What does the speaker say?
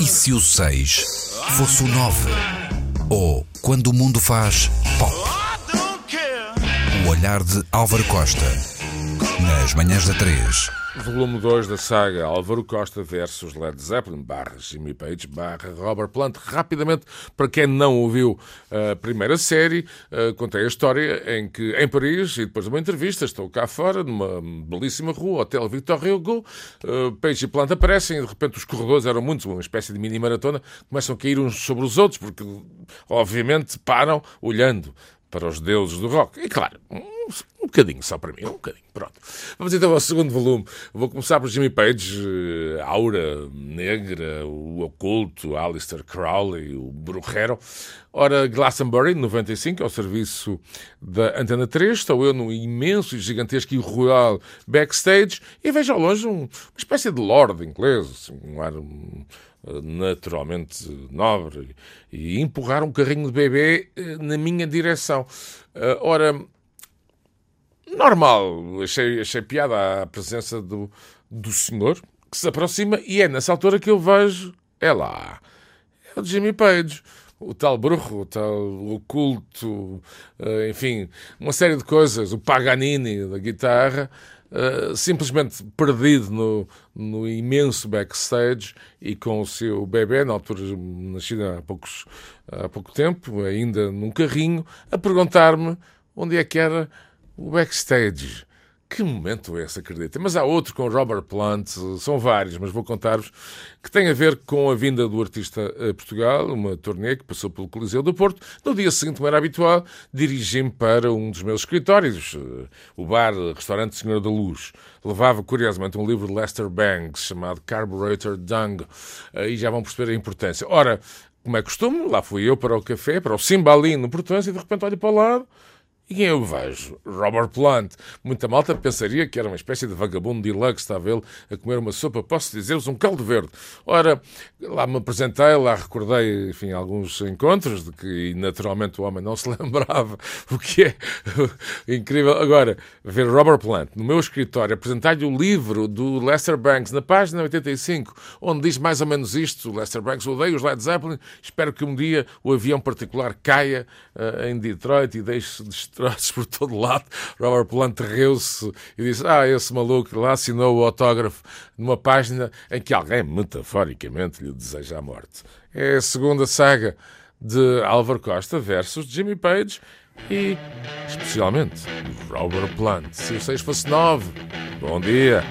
E se o 6 fosse o 9? Ou quando o mundo faz pop? O olhar de Álvaro Costa. Nas manhãs da 3. Volume 2 da saga Álvaro Costa versus Led Zeppelin barra Jimmy Page barra Robert Plant. Rapidamente, para quem não ouviu a primeira série, uh, contei a história em que em Paris, e depois de uma entrevista, estou cá fora, numa belíssima rua, Hotel Victor Hugo, uh, Page e Plant aparecem e de repente os corredores eram muitos, uma espécie de mini-maratona, começam a cair uns sobre os outros, porque obviamente param olhando para os deuses do rock. E claro, um bocadinho só para mim, um bocadinho. Pronto. Vamos então ao segundo volume. Vou começar por Jimmy Page, uh, Aura Negra, o Oculto, Alistair Crowley, o Bruchero. Ora, Glastonbury, 95, ao serviço da Antena 3. Estou eu no imenso e gigantesco e royal backstage e vejo ao longe um, uma espécie de lord inglês, assim, um ar um, naturalmente nobre, e empurrar um carrinho de bebê eh, na minha direção. Ora, normal. Achei, achei piada a presença do, do senhor que se aproxima e é nessa altura que eu vejo, é lá, é o Jimmy Page. O tal bruxo, o tal oculto, eh, enfim, uma série de coisas, o Paganini da guitarra, Uh, simplesmente perdido no, no, imenso backstage e com o seu bebê, na altura nascido há, poucos, há pouco tempo, ainda num carrinho, a perguntar-me onde é que era o backstage. Que momento é esse, acredita? Mas há outro com Robert Plant, são vários, mas vou contar-vos, que tem a ver com a vinda do artista a Portugal, uma turnê que passou pelo Coliseu do Porto. No dia seguinte, como era habitual, dirigi-me para um dos meus escritórios, o bar, restaurante Senhora da Luz. Levava, curiosamente, um livro de Lester Bangs chamado Carburetor Dung, e já vão perceber a importância. Ora, como é costume, lá fui eu para o café, para o Cimbalino no Portões, e de repente olho para o lado e quem eu vejo? Robert Plant. Muita malta pensaria que era uma espécie de vagabundo deluxe, estava ele a comer uma sopa, posso dizer-vos, um caldo verde. Ora, lá me apresentei, lá recordei, enfim, alguns encontros de que naturalmente o homem não se lembrava, o que é incrível. Agora, ver Robert Plant no meu escritório, apresentar-lhe o livro do Lester Banks, na página 85, onde diz mais ou menos isto, Lester Banks odeia os Led Zeppelin, espero que um dia o avião particular caia uh, em Detroit e deixe de troços por todo lado. Robert Plant riu-se e disse: Ah, esse maluco lá assinou o autógrafo numa página em que alguém, metaforicamente, lhe deseja a morte. É a segunda saga de Álvaro Costa versus Jimmy Page e, especialmente, Robert Plant. Se o 6 fosse 9, bom dia.